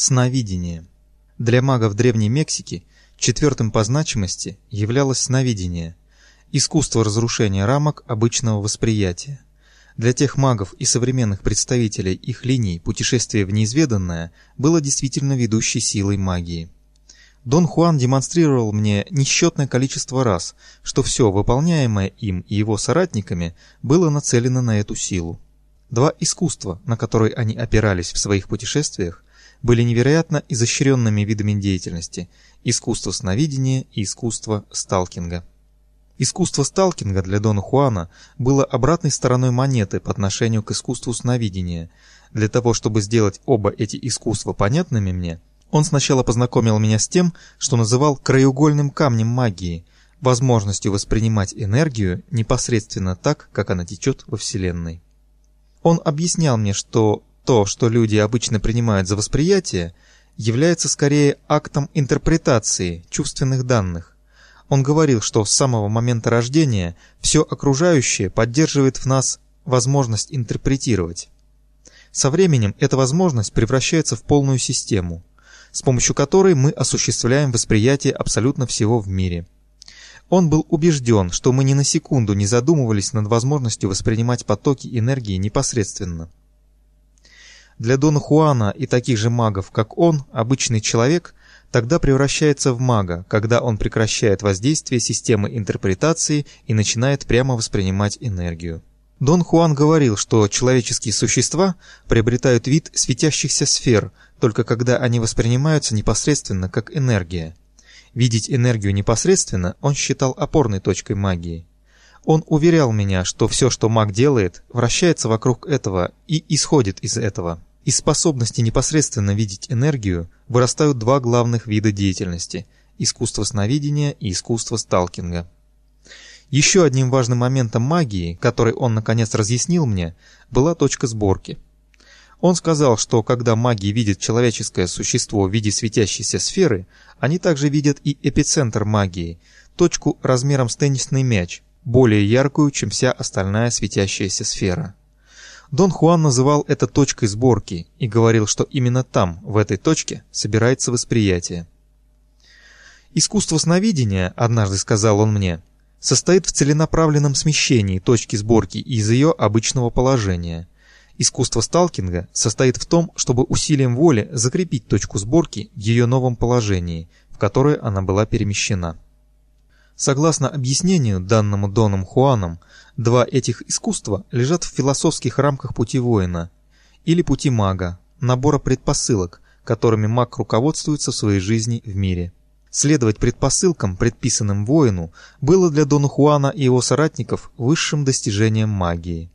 Сновидение. Для магов Древней Мексики четвертым по значимости являлось сновидение, искусство разрушения рамок обычного восприятия. Для тех магов и современных представителей их линий путешествие в неизведанное было действительно ведущей силой магии. Дон Хуан демонстрировал мне несчетное количество раз, что все выполняемое им и его соратниками было нацелено на эту силу. Два искусства, на которые они опирались в своих путешествиях, были невероятно изощренными видами деятельности – искусство сновидения и искусство сталкинга. Искусство сталкинга для Дона Хуана было обратной стороной монеты по отношению к искусству сновидения. Для того, чтобы сделать оба эти искусства понятными мне, он сначала познакомил меня с тем, что называл краеугольным камнем магии, возможностью воспринимать энергию непосредственно так, как она течет во Вселенной. Он объяснял мне, что то, что люди обычно принимают за восприятие, является скорее актом интерпретации чувственных данных. Он говорил, что с самого момента рождения все окружающее поддерживает в нас возможность интерпретировать. Со временем эта возможность превращается в полную систему, с помощью которой мы осуществляем восприятие абсолютно всего в мире. Он был убежден, что мы ни на секунду не задумывались над возможностью воспринимать потоки энергии непосредственно. Для Дона Хуана и таких же магов, как он, обычный человек тогда превращается в мага, когда он прекращает воздействие системы интерпретации и начинает прямо воспринимать энергию. Дон Хуан говорил, что человеческие существа приобретают вид светящихся сфер, только когда они воспринимаются непосредственно как энергия. Видеть энергию непосредственно он считал опорной точкой магии. Он уверял меня, что все, что маг делает, вращается вокруг этого и исходит из этого. Из способности непосредственно видеть энергию вырастают два главных вида деятельности – искусство сновидения и искусство сталкинга. Еще одним важным моментом магии, который он наконец разъяснил мне, была точка сборки. Он сказал, что когда маги видят человеческое существо в виде светящейся сферы, они также видят и эпицентр магии, точку размером с теннисный мяч, более яркую, чем вся остальная светящаяся сфера. Дон Хуан называл это точкой сборки и говорил, что именно там, в этой точке, собирается восприятие. «Искусство сновидения, — однажды сказал он мне, — состоит в целенаправленном смещении точки сборки из ее обычного положения. Искусство сталкинга состоит в том, чтобы усилием воли закрепить точку сборки в ее новом положении, в которое она была перемещена». Согласно объяснению, данному Доном Хуаном, два этих искусства лежат в философских рамках пути воина или пути мага, набора предпосылок, которыми маг руководствуется в своей жизни в мире. Следовать предпосылкам, предписанным воину, было для Дона Хуана и его соратников высшим достижением магии.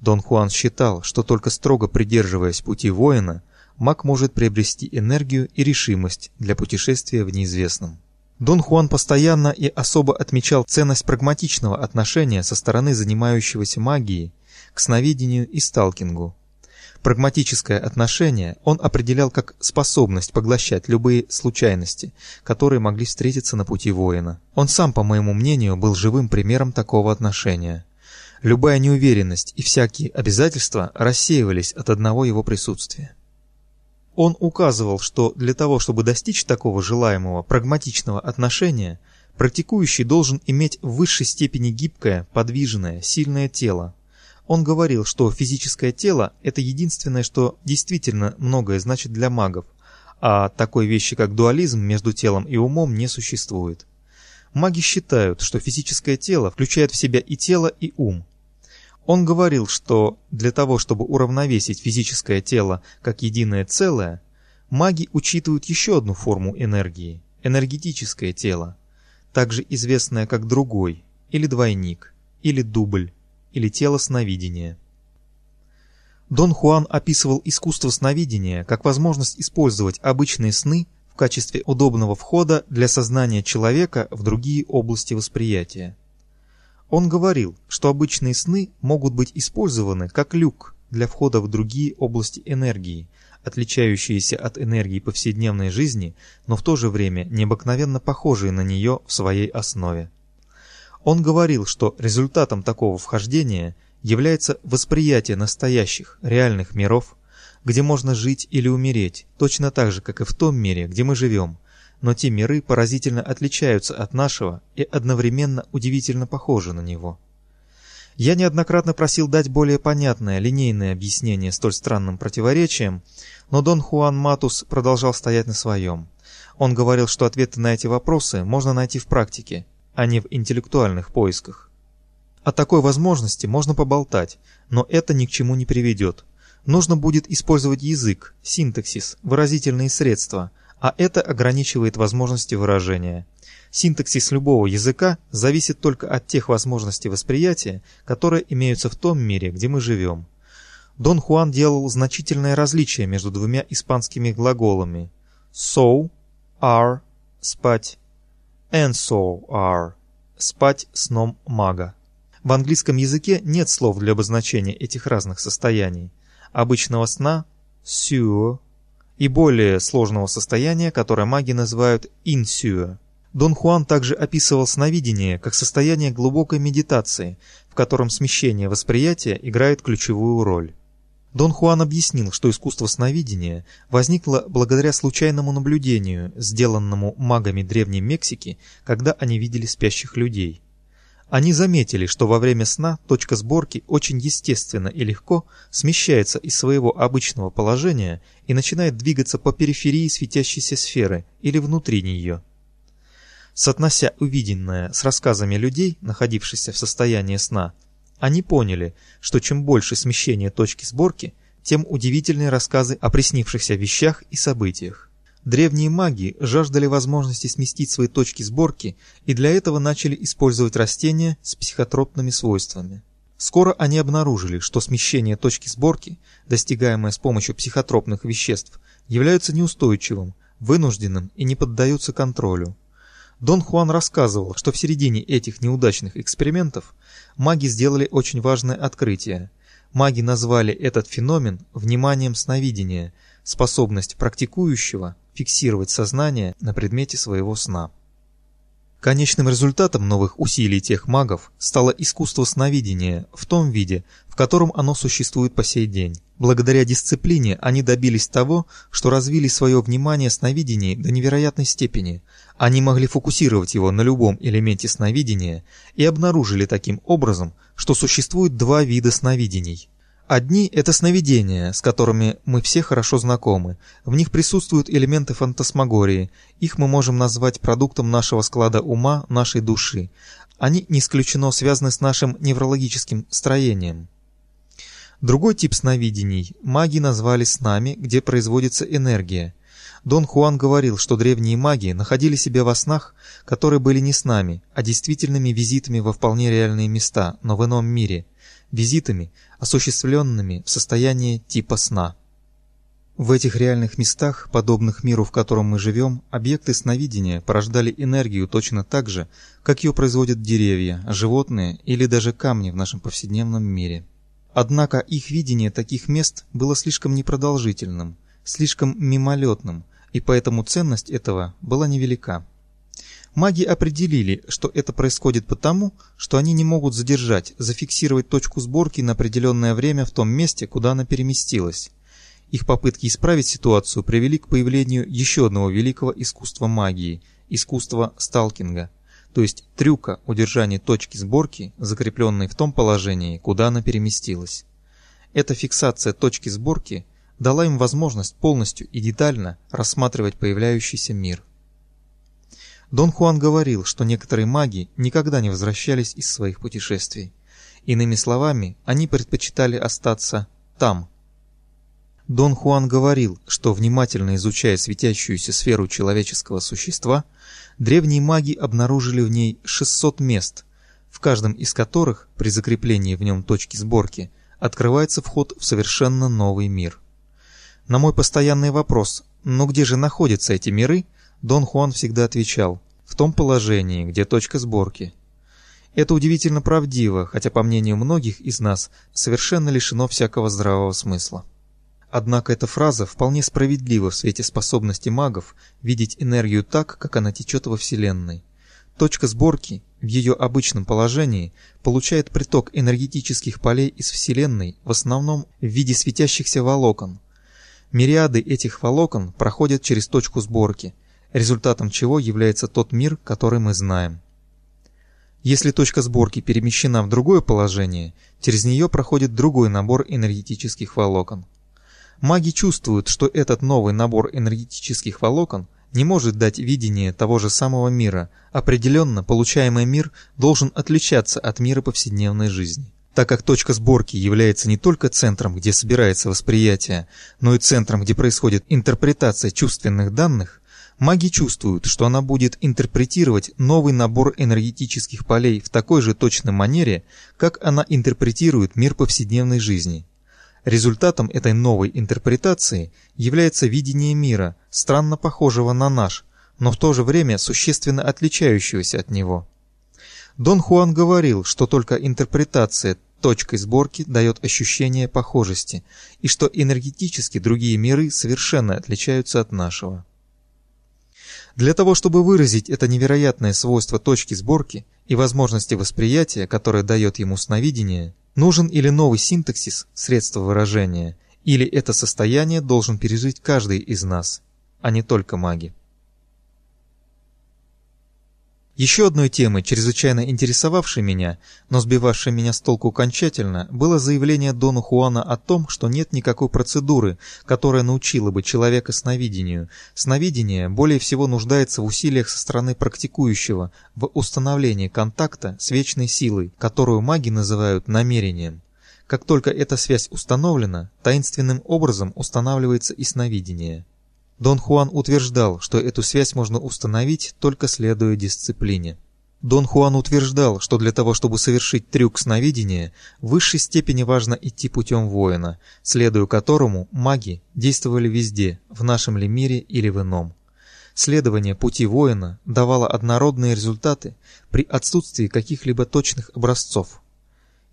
Дон Хуан считал, что только строго придерживаясь пути воина, маг может приобрести энергию и решимость для путешествия в неизвестном. Дон Хуан постоянно и особо отмечал ценность прагматичного отношения со стороны занимающегося магией к сновидению и сталкингу. Прагматическое отношение он определял как способность поглощать любые случайности, которые могли встретиться на пути воина. Он сам, по моему мнению, был живым примером такого отношения. Любая неуверенность и всякие обязательства рассеивались от одного его присутствия. Он указывал, что для того, чтобы достичь такого желаемого прагматичного отношения, практикующий должен иметь в высшей степени гибкое, подвижное, сильное тело. Он говорил, что физическое тело – это единственное, что действительно многое значит для магов, а такой вещи, как дуализм между телом и умом, не существует. Маги считают, что физическое тело включает в себя и тело, и ум, он говорил, что для того, чтобы уравновесить физическое тело как единое целое, маги учитывают еще одну форму энергии – энергетическое тело, также известное как другой, или двойник, или дубль, или тело сновидения. Дон Хуан описывал искусство сновидения как возможность использовать обычные сны в качестве удобного входа для сознания человека в другие области восприятия. Он говорил, что обычные сны могут быть использованы как люк для входа в другие области энергии, отличающиеся от энергии повседневной жизни, но в то же время необыкновенно похожие на нее в своей основе. Он говорил, что результатом такого вхождения является восприятие настоящих, реальных миров, где можно жить или умереть, точно так же, как и в том мире, где мы живем. Но те миры поразительно отличаются от нашего и одновременно удивительно похожи на него. Я неоднократно просил дать более понятное, линейное объяснение столь странным противоречиям, но Дон Хуан Матус продолжал стоять на своем. Он говорил, что ответы на эти вопросы можно найти в практике, а не в интеллектуальных поисках. О такой возможности можно поболтать, но это ни к чему не приведет. Нужно будет использовать язык, синтаксис, выразительные средства, а это ограничивает возможности выражения. Синтаксис любого языка зависит только от тех возможностей восприятия, которые имеются в том мире, где мы живем. Дон Хуан делал значительное различие между двумя испанскими глаголами «so» – «are» – «спать» «and so are» – «спать сном мага». В английском языке нет слов для обозначения этих разных состояний. Обычного сна – «sure» и более сложного состояния, которое маги называют «insure». Дон Хуан также описывал сновидение как состояние глубокой медитации, в котором смещение восприятия играет ключевую роль. Дон Хуан объяснил, что искусство сновидения возникло благодаря случайному наблюдению, сделанному магами Древней Мексики, когда они видели спящих людей. Они заметили, что во время сна точка сборки очень естественно и легко смещается из своего обычного положения и начинает двигаться по периферии светящейся сферы или внутри нее. Соотнося увиденное с рассказами людей, находившихся в состоянии сна, они поняли, что чем больше смещение точки сборки, тем удивительнее рассказы о приснившихся вещах и событиях. Древние маги жаждали возможности сместить свои точки сборки и для этого начали использовать растения с психотропными свойствами. Скоро они обнаружили, что смещение точки сборки, достигаемое с помощью психотропных веществ, является неустойчивым, вынужденным и не поддаются контролю. Дон Хуан рассказывал, что в середине этих неудачных экспериментов маги сделали очень важное открытие. Маги назвали этот феномен вниманием сновидения, способность практикующего фиксировать сознание на предмете своего сна. Конечным результатом новых усилий тех магов стало искусство сновидения в том виде, в котором оно существует по сей день. Благодаря дисциплине они добились того, что развили свое внимание сновидений до невероятной степени. Они могли фокусировать его на любом элементе сновидения и обнаружили таким образом, что существует два вида сновидений – Одни – это сновидения, с которыми мы все хорошо знакомы. В них присутствуют элементы фантасмагории. Их мы можем назвать продуктом нашего склада ума, нашей души. Они не исключено связаны с нашим неврологическим строением. Другой тип сновидений маги назвали снами, где производится энергия. Дон Хуан говорил, что древние маги находили себя во снах, которые были не снами, а действительными визитами во вполне реальные места, но в ином мире – визитами, осуществленными в состоянии типа сна. В этих реальных местах, подобных миру, в котором мы живем, объекты сновидения порождали энергию точно так же, как ее производят деревья, животные или даже камни в нашем повседневном мире. Однако их видение таких мест было слишком непродолжительным, слишком мимолетным, и поэтому ценность этого была невелика. Маги определили, что это происходит потому, что они не могут задержать, зафиксировать точку сборки на определенное время в том месте, куда она переместилась. Их попытки исправить ситуацию привели к появлению еще одного великого искусства магии – искусства сталкинга, то есть трюка удержания точки сборки, закрепленной в том положении, куда она переместилась. Эта фиксация точки сборки дала им возможность полностью и детально рассматривать появляющийся мир. Дон Хуан говорил, что некоторые маги никогда не возвращались из своих путешествий. Иными словами, они предпочитали остаться там. Дон Хуан говорил, что внимательно изучая светящуюся сферу человеческого существа, древние маги обнаружили в ней 600 мест, в каждом из которых, при закреплении в нем точки сборки, открывается вход в совершенно новый мир. На мой постоянный вопрос «Но где же находятся эти миры?» Дон Хуан всегда отвечал «в том положении, где точка сборки». Это удивительно правдиво, хотя, по мнению многих из нас, совершенно лишено всякого здравого смысла. Однако эта фраза вполне справедлива в свете способности магов видеть энергию так, как она течет во Вселенной. Точка сборки в ее обычном положении получает приток энергетических полей из Вселенной в основном в виде светящихся волокон. Мириады этих волокон проходят через точку сборки, результатом чего является тот мир, который мы знаем. Если точка сборки перемещена в другое положение, через нее проходит другой набор энергетических волокон. Маги чувствуют, что этот новый набор энергетических волокон не может дать видение того же самого мира. Определенно, получаемый мир должен отличаться от мира повседневной жизни. Так как точка сборки является не только центром, где собирается восприятие, но и центром, где происходит интерпретация чувственных данных, маги чувствуют, что она будет интерпретировать новый набор энергетических полей в такой же точной манере, как она интерпретирует мир повседневной жизни. Результатом этой новой интерпретации является видение мира, странно похожего на наш, но в то же время существенно отличающегося от него. Дон Хуан говорил, что только интерпретация точкой сборки дает ощущение похожести, и что энергетически другие миры совершенно отличаются от нашего. Для того, чтобы выразить это невероятное свойство точки сборки и возможности восприятия, которое дает ему сновидение, нужен или новый синтаксис средства выражения, или это состояние должен пережить каждый из нас, а не только маги. Еще одной темой, чрезвычайно интересовавшей меня, но сбивавшей меня с толку окончательно, было заявление Дона Хуана о том, что нет никакой процедуры, которая научила бы человека сновидению. Сновидение более всего нуждается в усилиях со стороны практикующего, в установлении контакта с вечной силой, которую маги называют намерением. Как только эта связь установлена, таинственным образом устанавливается и сновидение. Дон Хуан утверждал, что эту связь можно установить только следуя дисциплине. Дон Хуан утверждал, что для того, чтобы совершить трюк сновидения, в высшей степени важно идти путем воина, следуя которому маги действовали везде, в нашем ли мире или в ином. Следование пути воина давало однородные результаты при отсутствии каких-либо точных образцов.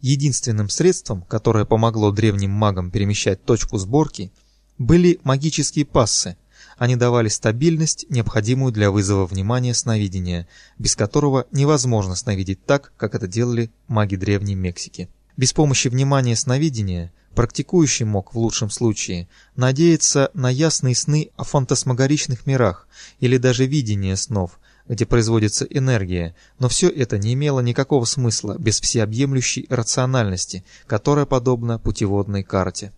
Единственным средством, которое помогло древним магам перемещать точку сборки, были магические пассы, они давали стабильность, необходимую для вызова внимания сновидения, без которого невозможно сновидеть так, как это делали маги Древней Мексики. Без помощи внимания сновидения практикующий мог в лучшем случае надеяться на ясные сны о фантасмагоричных мирах или даже видение снов, где производится энергия, но все это не имело никакого смысла без всеобъемлющей рациональности, которая подобна путеводной карте.